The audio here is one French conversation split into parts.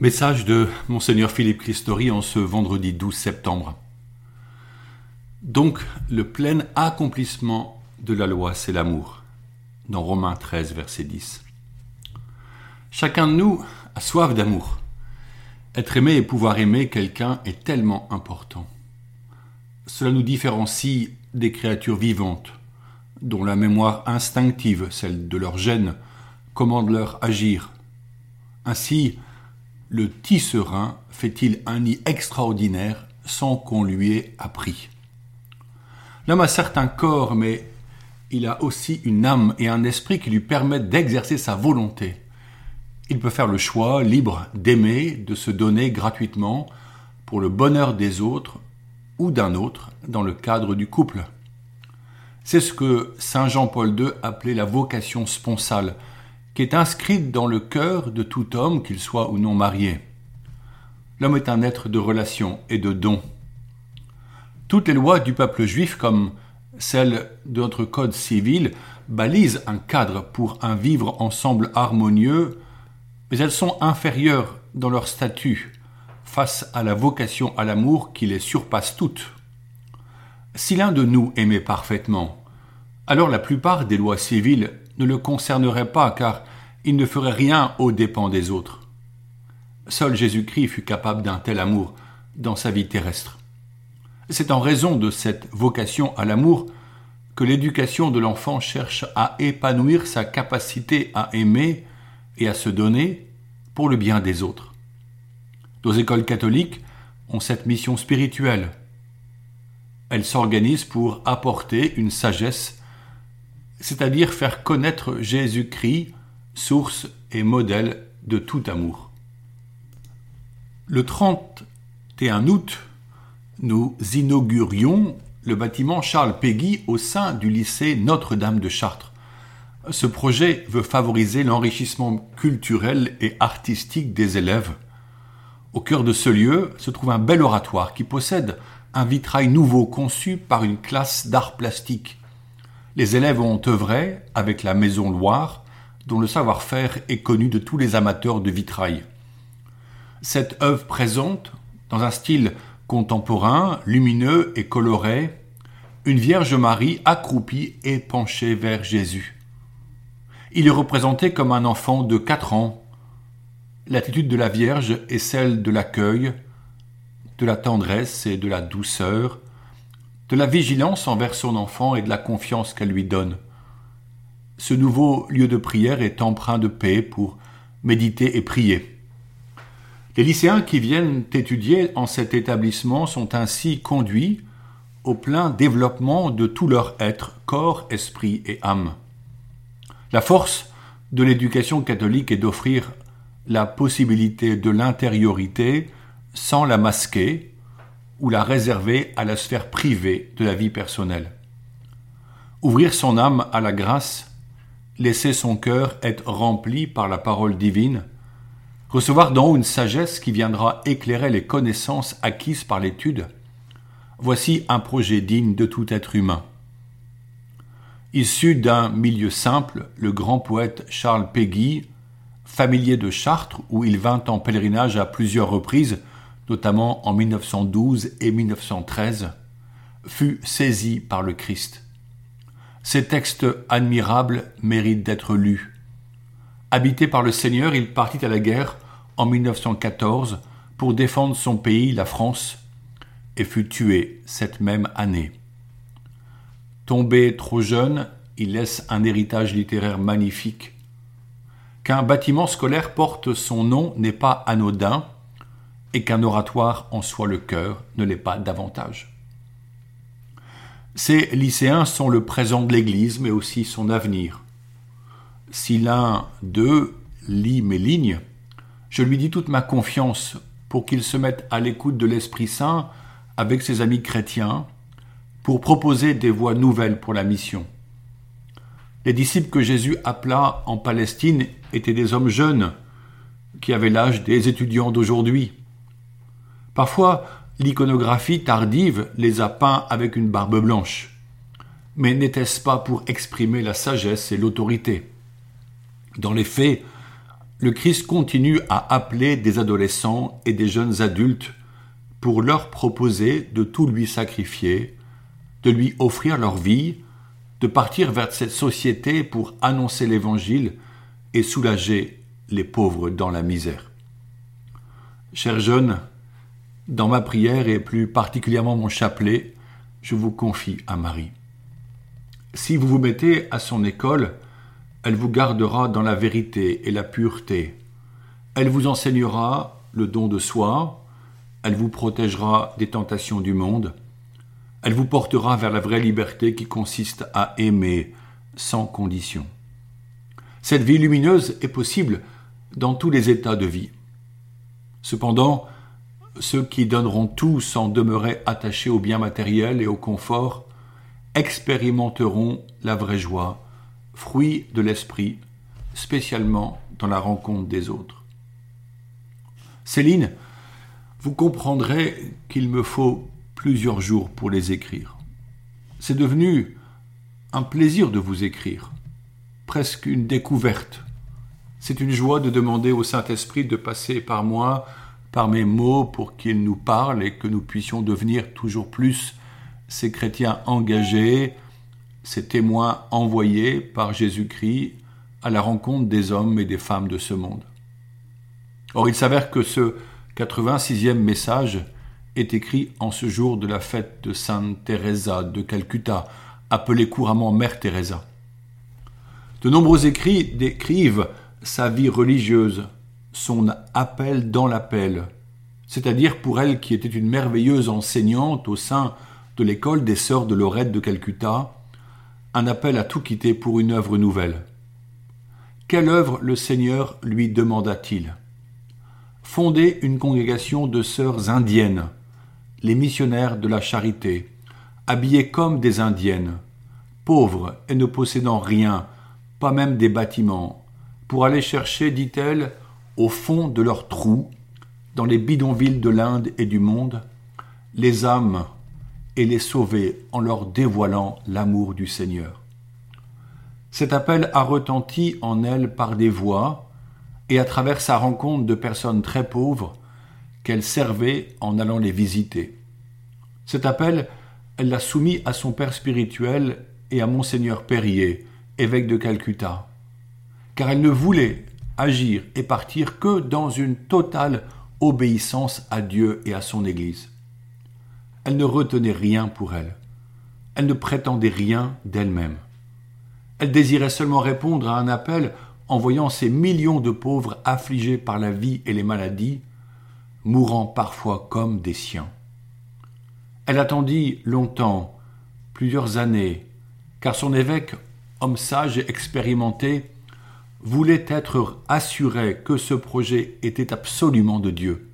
Message de Monseigneur Philippe Christori en ce vendredi 12 septembre. Donc, le plein accomplissement de la loi, c'est l'amour. Dans Romains 13, verset 10. Chacun de nous a soif d'amour. Être aimé et pouvoir aimer quelqu'un est tellement important. Cela nous différencie des créatures vivantes, dont la mémoire instinctive, celle de leur gène, commande leur agir. Ainsi, le tisserin fait-il un nid extraordinaire sans qu'on lui ait appris? L'homme a certes un corps, mais il a aussi une âme et un esprit qui lui permettent d'exercer sa volonté. Il peut faire le choix libre d'aimer, de se donner gratuitement pour le bonheur des autres ou d'un autre dans le cadre du couple. C'est ce que Saint Jean-Paul II appelait la vocation sponsale, qui est inscrite dans le cœur de tout homme, qu'il soit ou non marié. L'homme est un être de relation et de don. Toutes les lois du peuple juif, comme celles de notre code civil, balisent un cadre pour un vivre ensemble harmonieux, mais elles sont inférieures dans leur statut face à la vocation à l'amour qui les surpasse toutes. Si l'un de nous aimait parfaitement, alors la plupart des lois civiles ne le concernerait pas car il ne ferait rien aux dépens des autres. Seul Jésus-Christ fut capable d'un tel amour dans sa vie terrestre. C'est en raison de cette vocation à l'amour que l'éducation de l'enfant cherche à épanouir sa capacité à aimer et à se donner pour le bien des autres. Nos écoles catholiques ont cette mission spirituelle. Elles s'organisent pour apporter une sagesse c'est-à-dire faire connaître Jésus-Christ, source et modèle de tout amour. Le 31 août, nous inaugurions le bâtiment Charles Péguy au sein du lycée Notre-Dame de Chartres. Ce projet veut favoriser l'enrichissement culturel et artistique des élèves. Au cœur de ce lieu se trouve un bel oratoire qui possède un vitrail nouveau conçu par une classe d'art plastique. Les élèves ont œuvré avec la Maison Loire, dont le savoir-faire est connu de tous les amateurs de vitrail. Cette œuvre présente, dans un style contemporain, lumineux et coloré, une Vierge Marie accroupie et penchée vers Jésus. Il est représenté comme un enfant de quatre ans. L'attitude de la Vierge est celle de l'accueil, de la tendresse et de la douceur, de la vigilance envers son enfant et de la confiance qu'elle lui donne. Ce nouveau lieu de prière est empreint de paix pour méditer et prier. Les lycéens qui viennent étudier en cet établissement sont ainsi conduits au plein développement de tout leur être, corps, esprit et âme. La force de l'éducation catholique est d'offrir la possibilité de l'intériorité sans la masquer, ou la réserver à la sphère privée de la vie personnelle. Ouvrir son âme à la grâce, laisser son cœur être rempli par la parole divine, recevoir d'en haut une sagesse qui viendra éclairer les connaissances acquises par l'étude, voici un projet digne de tout être humain. Issu d'un milieu simple, le grand poète Charles Péguy, familier de Chartres où il vint en pèlerinage à plusieurs reprises notamment en 1912 et 1913, fut saisi par le Christ. Ces textes admirables méritent d'être lus. Habité par le Seigneur, il partit à la guerre en 1914 pour défendre son pays, la France, et fut tué cette même année. Tombé trop jeune, il laisse un héritage littéraire magnifique. Qu'un bâtiment scolaire porte son nom n'est pas anodin, et qu'un oratoire en soit le cœur ne l'est pas davantage. Ces lycéens sont le présent de l'Église, mais aussi son avenir. Si l'un d'eux lit mes lignes, je lui dis toute ma confiance pour qu'il se mette à l'écoute de l'Esprit Saint avec ses amis chrétiens, pour proposer des voies nouvelles pour la mission. Les disciples que Jésus appela en Palestine étaient des hommes jeunes, qui avaient l'âge des étudiants d'aujourd'hui. Parfois, l'iconographie tardive les a peints avec une barbe blanche. Mais n'était-ce pas pour exprimer la sagesse et l'autorité? Dans les faits, le Christ continue à appeler des adolescents et des jeunes adultes pour leur proposer de tout lui sacrifier, de lui offrir leur vie, de partir vers cette société pour annoncer l'Évangile et soulager les pauvres dans la misère. Chers jeunes, dans ma prière et plus particulièrement mon chapelet, je vous confie à Marie. Si vous vous mettez à son école, elle vous gardera dans la vérité et la pureté. Elle vous enseignera le don de soi, elle vous protégera des tentations du monde, elle vous portera vers la vraie liberté qui consiste à aimer sans condition. Cette vie lumineuse est possible dans tous les états de vie. Cependant, ceux qui donneront tout sans demeurer attachés aux biens matériels et au confort expérimenteront la vraie joie fruit de l'esprit, spécialement dans la rencontre des autres. Céline, vous comprendrez qu'il me faut plusieurs jours pour les écrire. C'est devenu un plaisir de vous écrire, presque une découverte. C'est une joie de demander au Saint-Esprit de passer par moi, par mes mots, pour qu'il nous parle et que nous puissions devenir toujours plus ces chrétiens engagés, ces témoins envoyés par Jésus-Christ à la rencontre des hommes et des femmes de ce monde. Or, il s'avère que ce 86e message est écrit en ce jour de la fête de Sainte Teresa de Calcutta, appelée couramment Mère Teresa. De nombreux écrits décrivent sa vie religieuse, son appel dans l'appel, c'est-à-dire pour elle qui était une merveilleuse enseignante au sein de l'école des sœurs de Lorette de Calcutta, un appel à tout quitter pour une œuvre nouvelle. Quelle œuvre le Seigneur lui demanda-t-il? Fonder une congrégation de sœurs indiennes, les missionnaires de la charité, habillées comme des indiennes, pauvres et ne possédant rien, pas même des bâtiments, pour aller chercher, dit-elle, au fond de leurs trous, dans les bidonvilles de l'Inde et du monde, les âmes et les sauver en leur dévoilant l'amour du Seigneur. Cet appel a retenti en elle par des voix et à travers sa rencontre de personnes très pauvres qu'elle servait en allant les visiter. Cet appel, elle l'a soumis à son père spirituel et à monseigneur Perrier, évêque de Calcutta, car elle ne voulait agir et partir que dans une totale obéissance à Dieu et à son Église. Elle ne retenait rien pour elle. Elle ne prétendait rien d'elle-même. Elle désirait seulement répondre à un appel en voyant ces millions de pauvres affligés par la vie et les maladies, mourant parfois comme des siens. Elle attendit longtemps, plusieurs années, car son évêque, homme sage et expérimenté, voulait être assuré que ce projet était absolument de Dieu.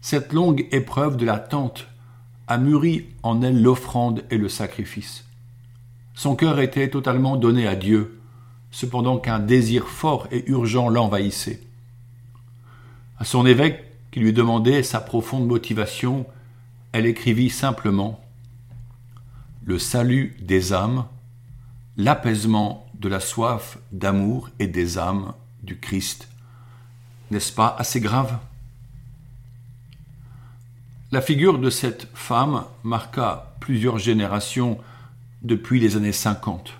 Cette longue épreuve de l'attente a mûri en elle l'offrande et le sacrifice. Son cœur était totalement donné à Dieu, cependant qu'un désir fort et urgent l'envahissait. À son évêque, qui lui demandait sa profonde motivation, elle écrivit simplement Le salut des âmes, l'apaisement de la soif d'amour et des âmes du Christ. N'est-ce pas assez grave? La figure de cette femme marqua plusieurs générations depuis les années 50.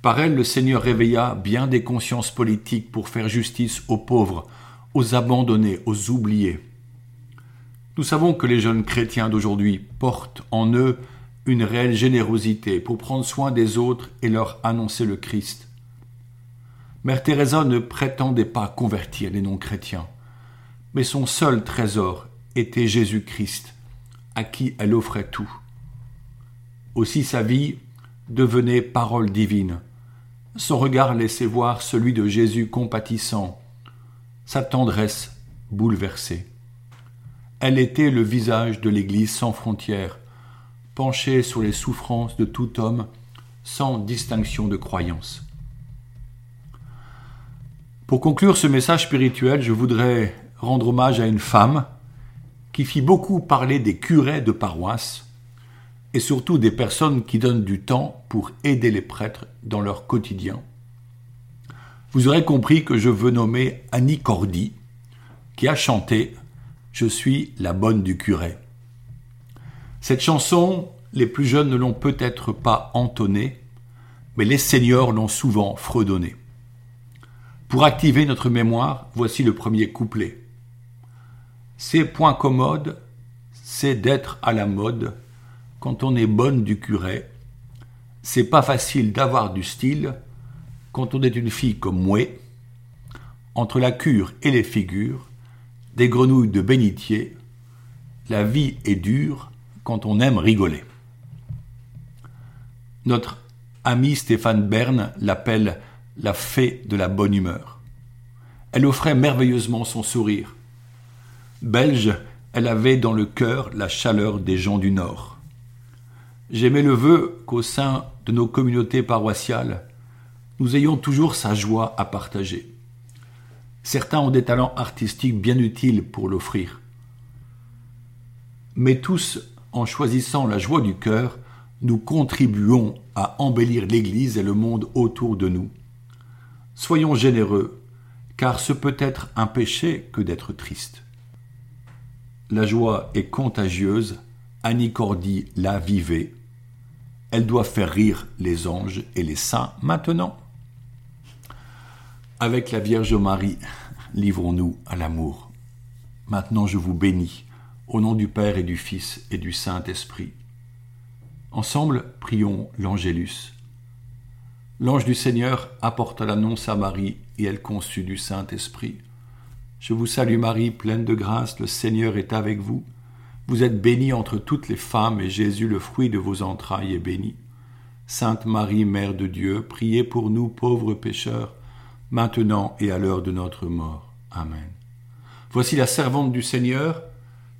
Par elle, le Seigneur réveilla bien des consciences politiques pour faire justice aux pauvres, aux abandonnés, aux oubliés. Nous savons que les jeunes chrétiens d'aujourd'hui portent en eux une réelle générosité pour prendre soin des autres et leur annoncer le Christ. Mère Teresa ne prétendait pas convertir les non-chrétiens, mais son seul trésor était Jésus-Christ, à qui elle offrait tout. Aussi sa vie devenait parole divine. Son regard laissait voir celui de Jésus compatissant, sa tendresse bouleversée. Elle était le visage de l'Église sans frontières, penchée sur les souffrances de tout homme, sans distinction de croyance. Pour conclure ce message spirituel, je voudrais rendre hommage à une femme qui fit beaucoup parler des curés de paroisse et surtout des personnes qui donnent du temps pour aider les prêtres dans leur quotidien. vous aurez compris que je veux nommer Annie Cordy, qui a chanté Je suis la bonne du curé. Cette chanson, les plus jeunes ne l'ont peut-être pas entonnée, mais les seniors l'ont souvent fredonnée. Pour activer notre mémoire, voici le premier couplet. C'est point commode, c'est d'être à la mode quand on est bonne du curé. C'est pas facile d'avoir du style quand on est une fille comme moi. Entre la cure et les figures, des grenouilles de bénitier, la vie est dure quand on aime rigoler. Notre ami Stéphane Bern l'appelle la fée de la bonne humeur. Elle offrait merveilleusement son sourire. Belge, elle avait dans le cœur la chaleur des gens du Nord. J'aimais le vœu qu'au sein de nos communautés paroissiales, nous ayons toujours sa joie à partager. Certains ont des talents artistiques bien utiles pour l'offrir. Mais tous, en choisissant la joie du cœur, nous contribuons à embellir l'Église et le monde autour de nous. Soyons généreux, car ce peut être un péché que d'être triste. La joie est contagieuse, Annie Cordy l'a vivée. Elle doit faire rire les anges et les saints maintenant. Avec la Vierge Marie, livrons-nous à l'amour. Maintenant je vous bénis, au nom du Père et du Fils et du Saint-Esprit. Ensemble, prions l'Angélus. L'ange du Seigneur apporta l'annonce à Marie et elle conçut du Saint-Esprit. Je vous salue Marie, pleine de grâce, le Seigneur est avec vous. Vous êtes bénie entre toutes les femmes, et Jésus, le fruit de vos entrailles, est béni. Sainte Marie, Mère de Dieu, priez pour nous pauvres pécheurs, maintenant et à l'heure de notre mort. Amen. Voici la servante du Seigneur,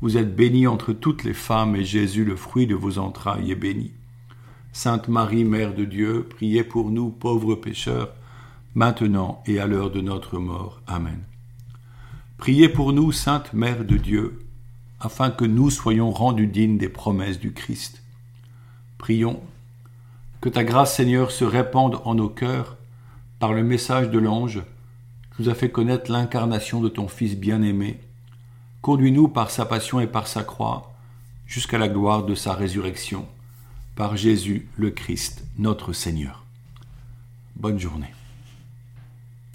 Vous êtes bénie entre toutes les femmes, et Jésus, le fruit de vos entrailles, est béni. Sainte Marie, Mère de Dieu, priez pour nous pauvres pécheurs, maintenant et à l'heure de notre mort. Amen. Priez pour nous, Sainte Mère de Dieu, afin que nous soyons rendus dignes des promesses du Christ. Prions. Que ta grâce, Seigneur, se répande en nos cœurs par le message de l'ange qui nous a fait connaître l'incarnation de ton Fils bien-aimé. Conduis-nous par sa passion et par sa croix jusqu'à la gloire de sa résurrection. Par Jésus le Christ, notre Seigneur. Bonne journée.